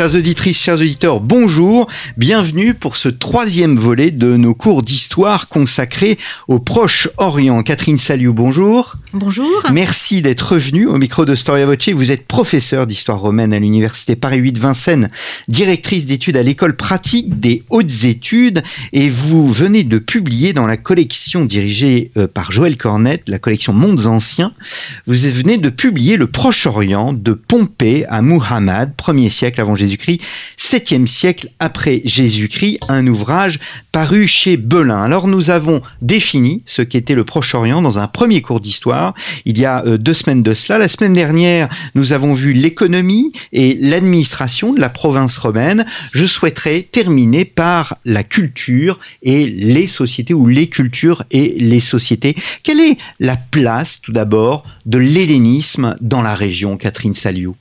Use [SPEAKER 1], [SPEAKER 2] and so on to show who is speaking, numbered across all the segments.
[SPEAKER 1] Chers auditrices, chers auditeurs, bonjour. Bienvenue pour ce troisième volet de nos cours d'histoire consacrés au Proche-Orient. Catherine Saliou, bonjour.
[SPEAKER 2] Bonjour.
[SPEAKER 1] Merci d'être revenu au micro de Storia Voce. Vous êtes professeur d'histoire romaine à l'université Paris 8 Vincennes, directrice d'études à l'école pratique des hautes études et vous venez de publier dans la collection dirigée euh, par Joël Cornette, la collection Mondes Anciens, vous venez de publier le Proche-Orient de Pompée à Muhammad, premier siècle avant Jésus-Christ, 7e siècle après Jésus-Christ, un ouvrage paru chez Belin. Alors nous avons défini ce qu'était le Proche-Orient dans un premier cours d'histoire, il y a euh, deux semaines de cela. La semaine dernière, nous avons vu l'économie et l'administration de la province romaine. Je souhaiterais terminer par la culture et les sociétés, ou les cultures et les sociétés. Quelle est la place, tout d'abord, de l'hellénisme dans la région, Catherine Saliou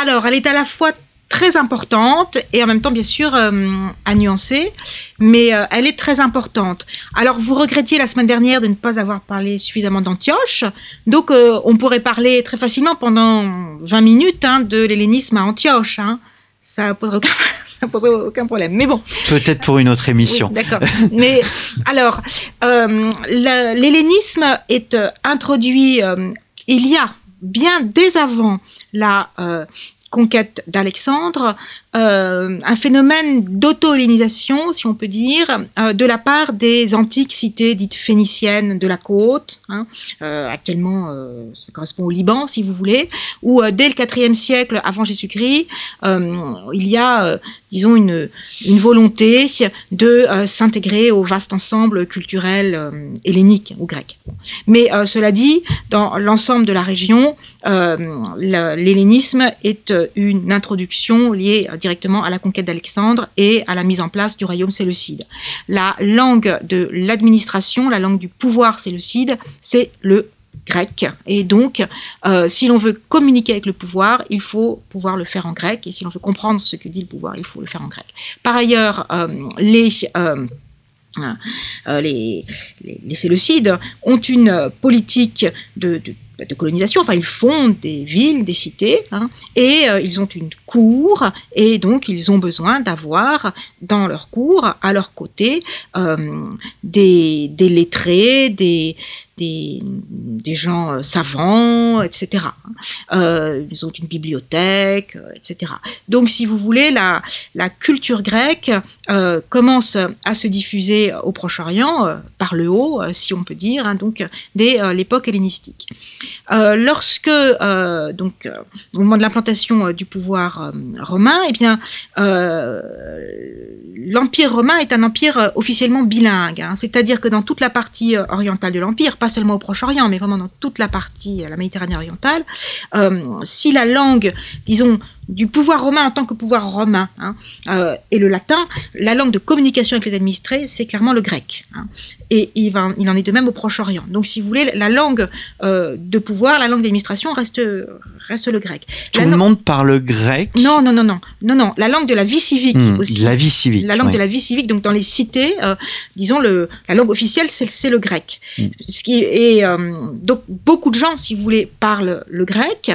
[SPEAKER 2] Alors, elle est à la fois très importante et en même temps, bien sûr, euh, à nuancer, mais euh, elle est très importante. Alors, vous regrettiez la semaine dernière de ne pas avoir parlé suffisamment d'Antioche, donc euh, on pourrait parler très facilement pendant 20 minutes hein, de l'hellénisme à Antioche. Hein. Ça poserait ça poserait aucun problème. Mais bon.
[SPEAKER 1] Peut-être pour une autre émission.
[SPEAKER 2] Oui, D'accord. Mais alors, l'hellénisme est introduit il y a bien dès avant la conquête d'Alexandre, euh, un phénomène d'auto-hellénisation, si on peut dire, euh, de la part des antiques cités dites phéniciennes de la côte. Hein, euh, actuellement, ça correspond au Liban, si vous voulez, où dès le IVe siècle avant Jésus-Christ, il y a, disons, une, une, volonté de s'intégrer au vaste ensemble culturel hellénique ou grec. Mais cela dit, dans l'ensemble de la région, l'hellénisme est une introduction liée directement à la conquête d'Alexandre et à la mise en place du royaume séleucide. La langue de l'administration, la langue du pouvoir séleucide, c'est le grec. Et donc, euh, si l'on veut communiquer avec le pouvoir, il faut pouvoir le faire en grec. Et si l'on veut comprendre ce que dit le pouvoir, il faut le faire en grec. Par ailleurs, euh, les... Euh, les, Séleucides ont une politique de de colonisation. Enfin, ils fondent des villes, des cités, hein, et euh, ils ont une cour, et donc ils ont besoin d'avoir dans leur cour, à leur côté, euh, des, des lettrés, des, des, gens euh, savants, etc. Euh, ils ont une bibliothèque, euh, etc. Donc, si vous voulez, la, culture grecque commence à se diffuser au Proche-Orient par le haut, si on peut dire, hein, donc dès l'époque hellénistique. lorsque, donc, au moment de l'implantation du pouvoir romain, eh bien, l'empire romain est un empire officiellement bilingue, hein, c'est-à-dire que dans toute la partie orientale de l'empire, pas seulement au Proche-Orient, mais vraiment dans toute la partie, la Méditerranée orientale, euh, si la langue, disons, du pouvoir romain en tant que pouvoir romain hein, euh, et le latin, la langue de communication avec les administrés, c'est clairement le grec. Hein. Et il, va, il, en est de même au Proche-Orient. Donc, si vous voulez, la langue euh, de pouvoir, la langue d'administration reste, reste le grec.
[SPEAKER 1] Tout
[SPEAKER 2] la
[SPEAKER 1] le monde parle grec
[SPEAKER 2] Non, non, non, non, non, non. La langue de la vie civique
[SPEAKER 1] mmh,
[SPEAKER 2] aussi.
[SPEAKER 1] La vie civique.
[SPEAKER 2] La langue
[SPEAKER 1] ouais.
[SPEAKER 2] de la vie civique. Donc, dans les cités, euh, disons le, la langue officielle, c'est le grec. Mmh. Ce qui est euh, donc beaucoup de gens, si vous voulez, parlent le grec.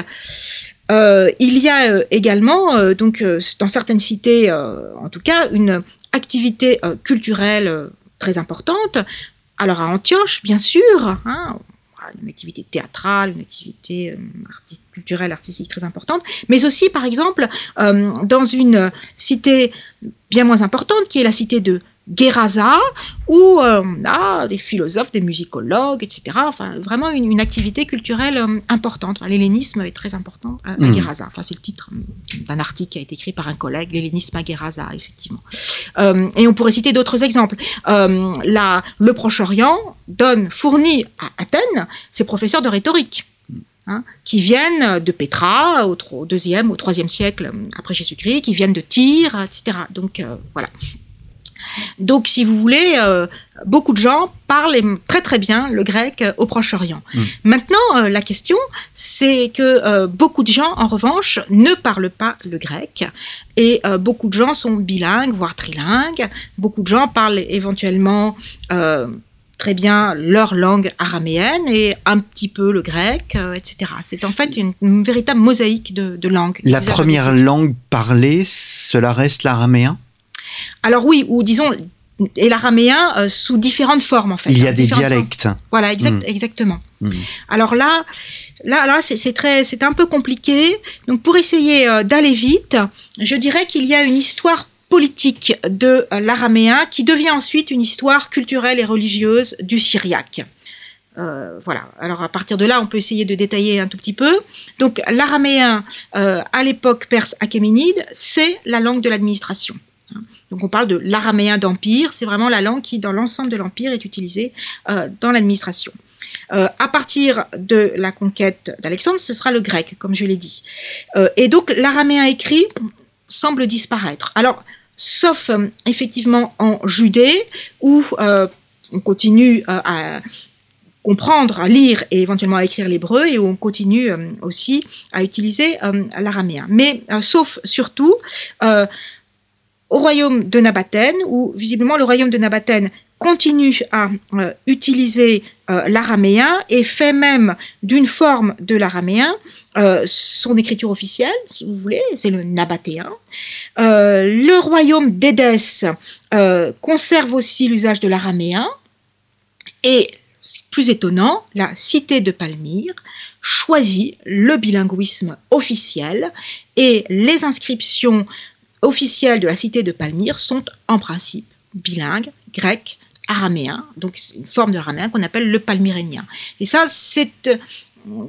[SPEAKER 2] Euh, il y a euh, également, euh, donc, dans certaines cités, en tout cas, une activité culturelle très importante. Alors à Antioche, bien sûr, hein, une activité théâtrale, une activité culturelle, artistique très importante, mais aussi, par exemple, dans une cité bien moins importante, qui est la cité de Gerasa, où euh, on a des philosophes, des musicologues, etc. Enfin, vraiment une, une activité culturelle euh, importante. Enfin, L'hellénisme est très important à, à
[SPEAKER 1] Mhm.
[SPEAKER 2] Gerasa. Enfin, c'est le titre d'un article qui a été écrit par un collègue, l'hellénisme à Gerasa, effectivement. Euh, et on pourrait citer d'autres exemples. Euh, la, le Proche-Orient donne, fournit à Athènes ses professeurs de rhétorique. Hein, qui viennent de Pétra au, au deuxième, au troisième siècle après Jésus-Christ, qui viennent de Tyr, etc. Donc euh, voilà. Donc, si vous voulez, euh, beaucoup de gens parlent très très bien le grec au Proche-Orient.
[SPEAKER 1] Mm.
[SPEAKER 2] Maintenant, euh, la question, c'est que euh, beaucoup de gens, en revanche, ne parlent pas le grec. Et beaucoup de gens sont bilingues, voire trilingues. Beaucoup de gens parlent éventuellement très bien leur langue araméenne et un petit peu le grec, euh, etc. C'est en fait une, une véritable mosaïque de, de langues.
[SPEAKER 1] La première langue parlée, cela reste l'araméen?
[SPEAKER 2] Alors oui, ou disons, et l'araméen euh, sous différentes formes en fait.
[SPEAKER 1] Il y a
[SPEAKER 2] hein,
[SPEAKER 1] des
[SPEAKER 2] formes.
[SPEAKER 1] dialectes.
[SPEAKER 2] Voilà, exact,
[SPEAKER 1] Mm.
[SPEAKER 2] exactement.
[SPEAKER 1] Mm.
[SPEAKER 2] Alors là, là, là, c'est c'est très, c'est un peu compliqué. Donc pour essayer euh, d'aller vite, je dirais qu'il y a une histoire politique de euh, l'araméen qui devient ensuite une histoire culturelle et religieuse du syriaque. Euh, voilà. Alors à partir de là, on peut essayer de détailler un tout petit peu. Donc l'araméen euh, à l'époque perse achéménide, c'est la langue de l'administration. Hein. Donc on parle de l'araméen d'empire, c'est vraiment la langue qui, dans l'ensemble de l'empire, est utilisée euh, dans l'administration. Euh, à partir de la conquête d'Alexandre, ce sera le grec, comme je l'ai dit. Euh, et donc l'araméen écrit semble disparaître. Alors, sauf effectivement en Judée, où on continue à comprendre, à lire et éventuellement à écrire l'hébreu, et où on continue aussi à utiliser l'araméen. Mais sauf surtout au royaume de Nabathène, où visiblement le royaume de Nabathène continue à euh, utiliser euh, l'araméen et fait même d'une forme de l'araméen euh, son écriture officielle, si vous voulez, c'est le nabatéen. Le royaume d'Édesse conserve aussi l'usage de l'araméen et, plus étonnant, la cité de Palmyre choisit le bilinguisme officiel et les inscriptions officielles de la cité de Palmyre sont en principe bilingues, grec, araméen, donc c'est une forme de l'araméen qu'on appelle le palmyrénien. Et ça, c'est euh,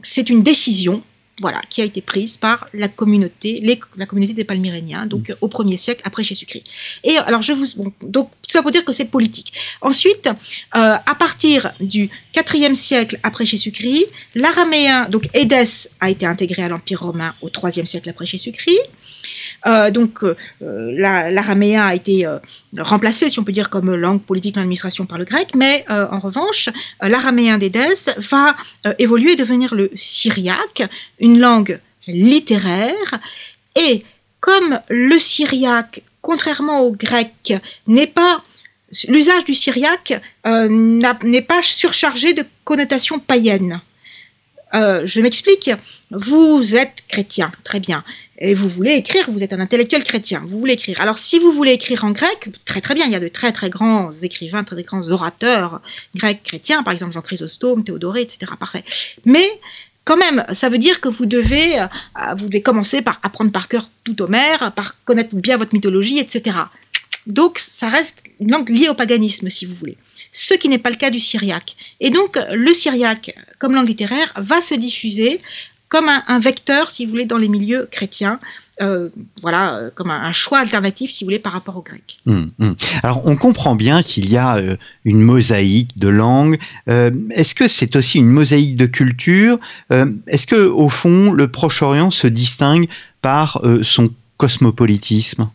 [SPEAKER 2] c'est une décision voilà, qui a été prise par la communauté, les- la communauté des Palmyréniens, donc euh, au 1er siècle après Jésus-Christ. Et alors, je vous, bon, donc tout ça pour dire que c'est politique. Ensuite, euh, à partir du 4e siècle après Jésus-Christ, l'araméen, donc Édesse, a été intégré à l'Empire romain au 3e siècle après Jésus-Christ. Euh, donc, euh, la- l'araméen a été euh, remplacé, si on peut dire, comme langue politique dans l'administration par le grec, mais en revanche, l'araméen d'Édesse va évoluer et devenir le syriaque, une langue littéraire. Et comme le syriaque, contrairement au grec, n'est pas l'usage du syriaque n'est pas surchargé de connotations païennes. Euh, je m'explique. Vous êtes chrétien, très bien, et vous voulez écrire. Vous êtes un intellectuel chrétien. Vous voulez écrire. Alors, si vous voulez écrire en grec, très très bien. Il y a de très très grands écrivains, très, très grands orateurs grecs chrétiens, par exemple Jean Chrysostome, Théodoré, etc. Parfait. Mais quand même, ça veut dire que vous devez, euh, vous devez commencer par apprendre par cœur tout Homère, par connaître bien votre mythologie, etc. Donc, ça reste une langue liée au paganisme, si vous voulez. Ce qui n'est pas le cas du syriaque. Et donc, le syriaque, comme langue littéraire, va se diffuser comme un, vecteur, si vous voulez, dans les milieux chrétiens. Euh, voilà, comme un, choix alternatif, si vous voulez, par rapport au grec.
[SPEAKER 1] Hum, hum. Alors, on comprend bien qu'il y a euh, une mosaïque de langues. Euh, Est-ce que c'est aussi une mosaïque de culture? Est-ce que, au fond, le Proche-Orient se distingue par son cosmopolitisme?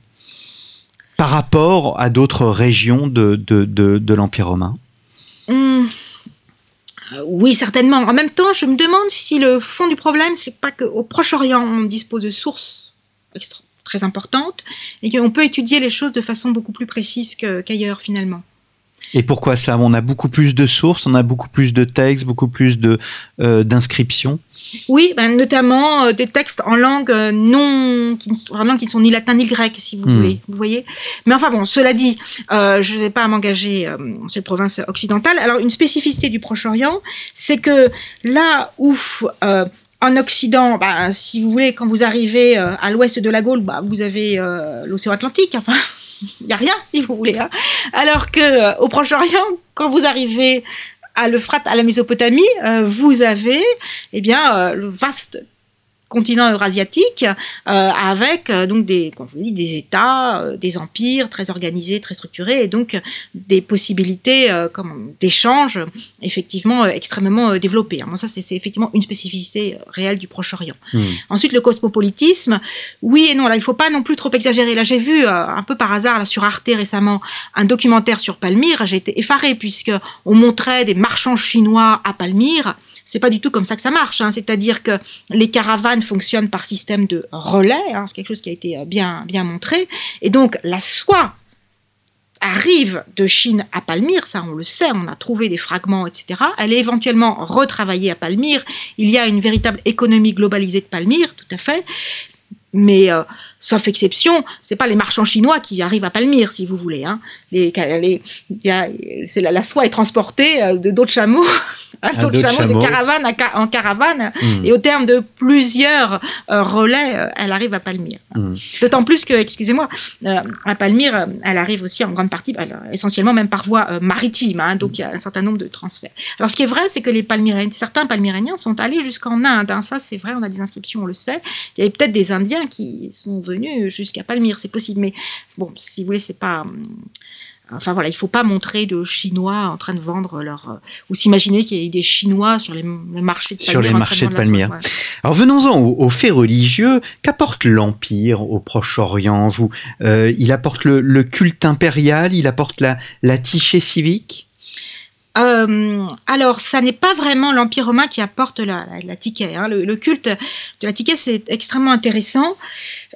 [SPEAKER 1] Par rapport à d'autres régions de, l'Empire romain
[SPEAKER 2] Hum, euh, oui, certainement. En même temps, je me demande si le fond du problème, c'est pas qu'au Proche-Orient, on dispose de sources très importantes et qu'on peut étudier les choses de façon beaucoup plus précise qu'ailleurs, finalement.
[SPEAKER 1] Et pourquoi cela? On a beaucoup plus de sources, on a beaucoup plus de textes, beaucoup plus de euh, d'inscriptions.
[SPEAKER 2] Oui, ben, notamment euh, des textes en langue euh, non, qui ne, sont- vraiment qui ne sont ni latin ni grec, si vous
[SPEAKER 1] Hmm.
[SPEAKER 2] voulez. Vous voyez. Mais enfin bon, cela dit, euh, je ne vais pas m'engager dans cette province occidentale. Alors une spécificité du Proche-Orient, c'est que là où en Occident, bah, si vous voulez, quand vous arrivez à l'ouest de la Gaule, bah, vous avez l'océan Atlantique. Enfin, il n'y a rien, si vous voulez. hein. Alors que euh, au Proche-Orient, quand vous arrivez à l'Euphrate, à la Mésopotamie, euh, vous avez eh bien, euh, le vaste continent eurasiatique, avec donc des, comme je dis, des États, des empires très organisés, très structurés, et donc des possibilités d'échange effectivement extrêmement développées. Bon, ça, c'est effectivement une spécificité réelle du Proche-Orient. Hmm. Ensuite, le cosmopolitisme, oui et non. Là, il ne faut pas non plus trop exagérer. Là, j'ai vu un peu par hasard là, sur Arte récemment un documentaire sur Palmyre. J'ai été effarée puisque on montrait des marchands chinois à Palmyre. C'est pas du tout comme ça que ça marche. Hein. C'est-à-dire que les caravanes fonctionnent par système de relais. Hein. C'est quelque chose qui a été euh, bien, bien montré. Et donc, la soie arrive de Chine à Palmyre, ça on le sait, on a trouvé des fragments, etc. Elle est éventuellement retravaillée à Palmyre. Il y a une véritable économie globalisée de Palmyre, tout à fait. Mais euh, sauf exception, c'est pas les marchands chinois qui arrivent à Palmyre, si vous voulez. Hein. Les, la, soie est transportée euh, de d'autres chameaux, à d'autres chameaux, de caravane en caravane, hmm. et au terme de plusieurs euh, relais, elle arrive à Palmyre. Hmm. D'autant plus que, excusez-moi, à Palmyre, elle arrive aussi en grande partie, bah, essentiellement même par voie maritime, hein, donc il y a un certain nombre de transferts. Alors ce qui est vrai, c'est que les certains Palmyréniens sont allés jusqu'en Inde. Hein. Ça, c'est vrai, on a des inscriptions, on le sait. Il y avait peut-être des Indiens qui sont venus jusqu'à Palmyre, c'est possible. Mais bon, si vous voulez, c'est pas. Hum, enfin voilà, il faut pas montrer de Chinois en train de vendre leur euh, ou s'imaginer qu'il y ait des Chinois sur les, marchés de Palmyre.
[SPEAKER 1] Sur les marchés de, Palmyre. Alors venons-en aux, faits religieux. Qu'apporte l'empire au Proche-Orient? Vous, euh, il apporte le, culte impérial, il apporte la, la tichée civique?
[SPEAKER 2] Euh, alors, ça n'est pas vraiment l'Empire romain qui apporte la, la, hein. Le, culte de la ticket, c'est extrêmement intéressant.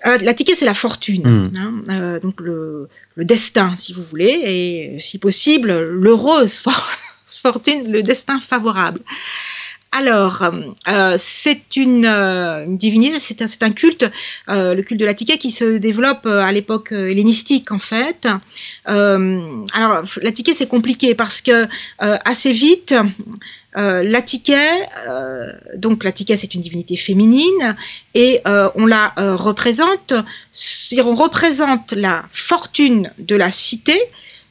[SPEAKER 2] Euh, la ticket, c'est la fortune, hmm. hein. euh, donc le, destin, si vous voulez, et si possible, l'heureuse fortune, le destin favorable. Alors, euh, c'est euh, une, divinité, c'est un, culte, euh, le culte de l'Attiqué qui se développe à l'époque hellénistique en fait. alors, l'Attiqué c'est compliqué parce que assez vite, l'Attiqué, donc l'Attiqué c'est une divinité féminine et on la représente, on représente la fortune de la cité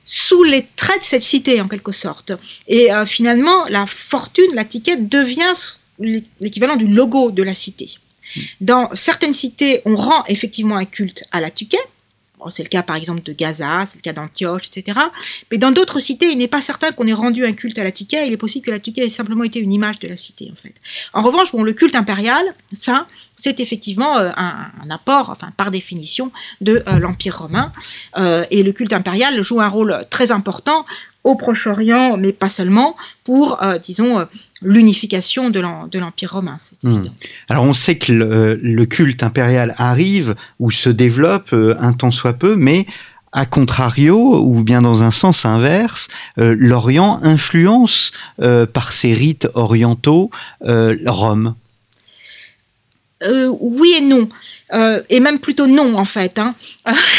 [SPEAKER 2] sous les traits de cette cité, en quelque sorte. Et euh, finalement, la fortune, la ticket, devient l'équivalent du logo de la cité. Dans certaines cités, on rend effectivement un culte à la ticket, c'est le cas par exemple de Gaza, c'est le cas d'Antioche, etc. Mais dans d'autres cités, il n'est pas certain qu'on ait rendu un culte à la Il est possible que la ait simplement été une image de la cité, en fait. En revanche, bon, le culte impérial, ça, c'est effectivement euh, un, apport, enfin par définition, de euh, l'Empire romain. Euh, et le culte impérial joue un rôle très important au Proche-Orient, mais pas seulement, pour, disons, l'unification de l'Empire romain.
[SPEAKER 1] Hmm. Alors on sait que le, culte impérial arrive ou se développe euh, un temps soit peu, mais à contrario, ou bien dans un sens inverse, euh, l'Orient influence euh, par ses rites orientaux Rome.
[SPEAKER 2] Oui et non. Euh, et même plutôt non en fait. Hein.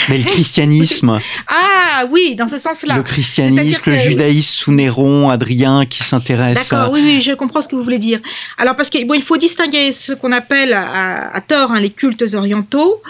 [SPEAKER 1] Mais le christianisme.
[SPEAKER 2] ah oui, dans ce sens-là.
[SPEAKER 1] Le christianisme, le judaïsme sous Néron, Adrien qui s'intéresse.
[SPEAKER 2] D'accord, oui, oui, je comprends ce que vous voulez dire. Alors parce qu'il bon, il faut distinguer ce qu'on appelle à, tort hein, les cultes orientaux.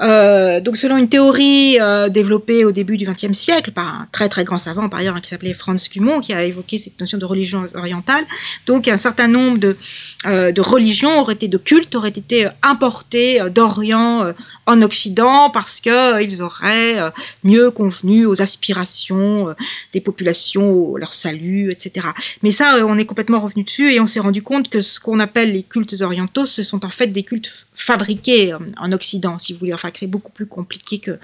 [SPEAKER 2] Euh, donc selon une théorie euh, développée au début du XXe siècle par un très très grand savant par ailleurs hein, qui s'appelait Franz Cumont qui a évoqué cette notion de religion orientale. Donc un certain nombre de, de religions auraient été de cultes auraient été importés d'Orient euh, en Occident parce qu'ils euh, auraient euh, mieux convenu aux aspirations des populations, leur salut, etc. Mais ça, on est complètement revenu dessus et on s'est rendu compte que ce qu'on appelle les cultes orientaux, ce sont en fait des cultes fabriqués en Occident, si vous voulez. Enfin, que c'est beaucoup plus compliqué que,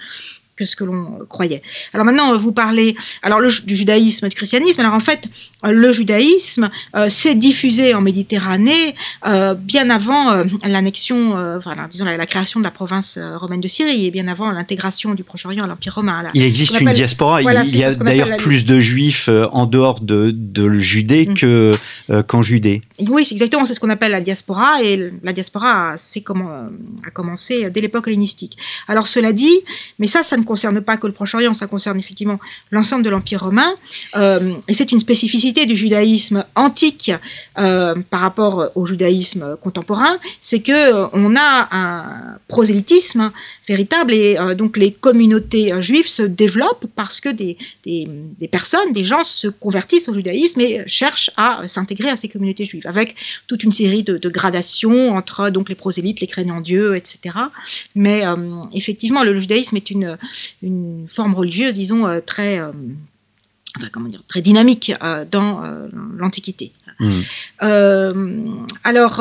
[SPEAKER 2] que ce que l'on croyait. Alors maintenant, vous parlez alors du judaïsme, du christianisme. Alors en fait, le judaïsme euh, s'est diffusé en Méditerranée euh, bien avant euh, l'annexion, enfin, disons la, création de la province romaine de Syrie et bien avant l'intégration du Proche-Orient à l'Empire romain.
[SPEAKER 1] il existe une diaspora. il y a d'ailleurs plus de juifs en dehors de, de Judée mm. que qu'en Judée.
[SPEAKER 2] Oui, c'est exactement, c'est ce qu'on appelle la diaspora et la diaspora, comment a commencé dès l'époque hellénistique. Alors cela dit, mais ça, ça ne concerne pas que le Proche-Orient, ça concerne effectivement l'ensemble de l'Empire romain. Euh, et c'est une spécificité du judaïsme antique euh, par rapport au judaïsme contemporain, c'est que euh, on a un prosélytisme véritable et donc les communautés juives se développent parce que des, des, personnes, des gens se convertissent au judaïsme et cherchent à s'intégrer à ces communautés juives avec toute une série de, gradations entre donc les prosélytes, les craignants Dieu, etc. Mais effectivement, le judaïsme est une, une forme religieuse, disons, euh, très, euh, enfin, comment dire, très dynamique euh, dans l'Antiquité.
[SPEAKER 1] Mm.
[SPEAKER 2] Euh, alors,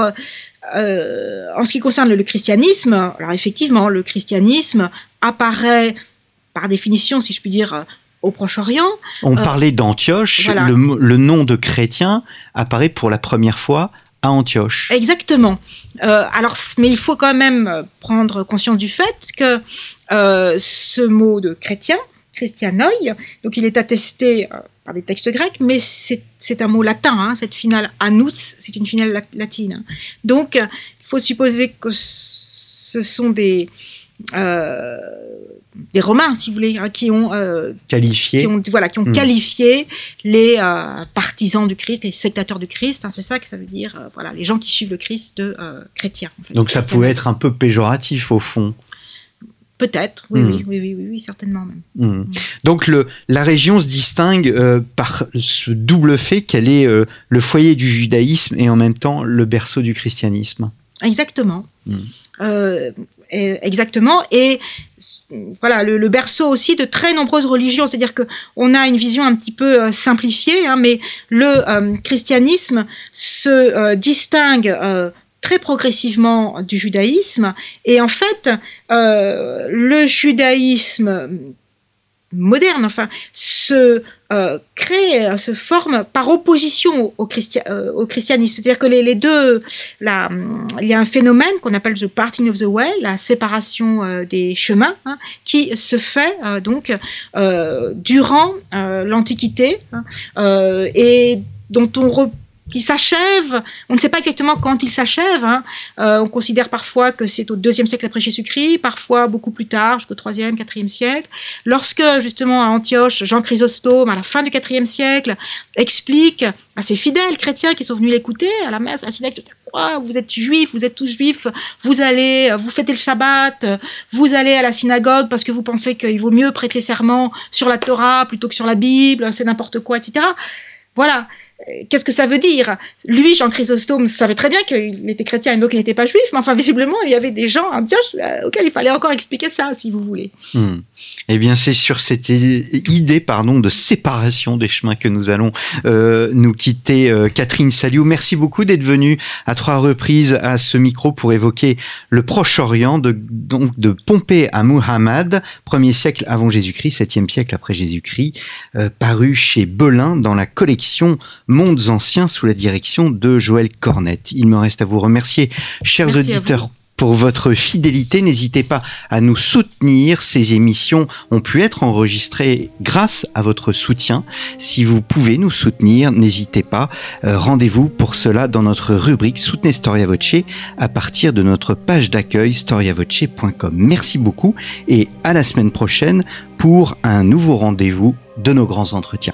[SPEAKER 2] en ce qui concerne le, christianisme, alors effectivement, le christianisme apparaît par définition, si je puis dire, au Proche-Orient.
[SPEAKER 1] On
[SPEAKER 2] Euh,
[SPEAKER 1] parlait d'Antioche.
[SPEAKER 2] voilà.
[SPEAKER 1] Le, mo- le nom de chrétien apparaît pour la première fois à Antioche.
[SPEAKER 2] Exactement. Euh, alors, mais il faut quand même euh, prendre conscience du fait que euh, ce mot de chrétien, christianoi, donc il est attesté par des textes grecs, mais c'est un mot latin. hein, cette finale anus, c'est une finale la- latine. Donc, il faut supposer que ce sont des des Romains, si vous voulez, hein, qui ont euh,
[SPEAKER 1] Qualifié.
[SPEAKER 2] qui ont, voilà, qui ont
[SPEAKER 1] Mm.
[SPEAKER 2] qualifié les euh, partisans du Christ, les sectateurs du Christ. hein, c'est ça que ça veut dire, euh, voilà, les gens qui suivent le Christ de chrétiens. en fait.
[SPEAKER 1] Donc ça pouvait être un peu péjoratif au fond.
[SPEAKER 2] Peut-être, oui, oui, oui, oui, oui, oui, certainement même.
[SPEAKER 1] Mm. Donc le, la région se distingue par ce double fait qu'elle est le foyer du judaïsme et en même temps le berceau du christianisme.
[SPEAKER 2] Exactement. Euh, exactement. Et voilà, le, berceau aussi de très nombreuses religions. C'est-à-dire que on a une vision un petit peu euh, simplifiée, hein, mais le euh, christianisme se euh, distingue. très progressivement du judaïsme et en fait le judaïsme moderne enfin se euh, crée euh, se forme par opposition au, christia- euh, au christianisme. C'est-à-dire que les, les deux la, il y a un phénomène qu'on appelle the parting of the way, la séparation euh, des chemins, hein, qui se fait euh, donc euh, durant l'Antiquité hein, et dont on re- qui s'achève, on ne sait pas exactement quand il s'achève. hein. Euh, on considère parfois que c'est au deuxième siècle après Jésus-Christ, parfois beaucoup plus tard, jusqu'au troisième, quatrième siècle. Lorsque justement à Antioche, Jean Chrysostome, à la fin du quatrième siècle, explique à ses fidèles chrétiens qui sont venus l'écouter à la messe, à Synagogue, quoi, vous êtes juifs, vous êtes tous juifs, vous allez, vous fêtez le Shabbat, vous allez à la synagogue parce que vous pensez qu'il vaut mieux prêter serment sur la Torah plutôt que sur la Bible, c'est n'importe quoi, etc. Voilà. Qu'est-ce que ça veut dire? Lui, Jean Chrysostome, savait très bien qu'il était chrétien et donc il n'était pas juif, mais enfin, visiblement, il y avait des gens à Antioche euh, auxquels il fallait encore expliquer ça, si vous voulez.
[SPEAKER 1] Hmm. Eh bien, c'est sur cette idée, pardon, de séparation des chemins que nous allons euh, nous quitter. Euh, Catherine Saliou, merci beaucoup d'être venue à trois reprises à ce micro pour évoquer le Proche-Orient, donc de Pompée à Muhammad, 1er siècle avant Jésus-Christ, 7e siècle après Jésus-Christ, paru chez Belin dans la collection Mondes anciens sous la direction de Joël Cornette. Il me reste à vous remercier, chers
[SPEAKER 2] Merci
[SPEAKER 1] auditeurs, pour votre fidélité. N'hésitez pas à nous soutenir. Ces émissions ont pu être enregistrées grâce à votre soutien. Si vous pouvez nous soutenir, n'hésitez pas. Euh, Rendez-vous pour cela dans notre rubrique Soutenez Storia Voce à partir de notre page d'accueil storiavoce.com. Merci beaucoup et à la semaine prochaine pour un nouveau rendez-vous de nos grands entretiens.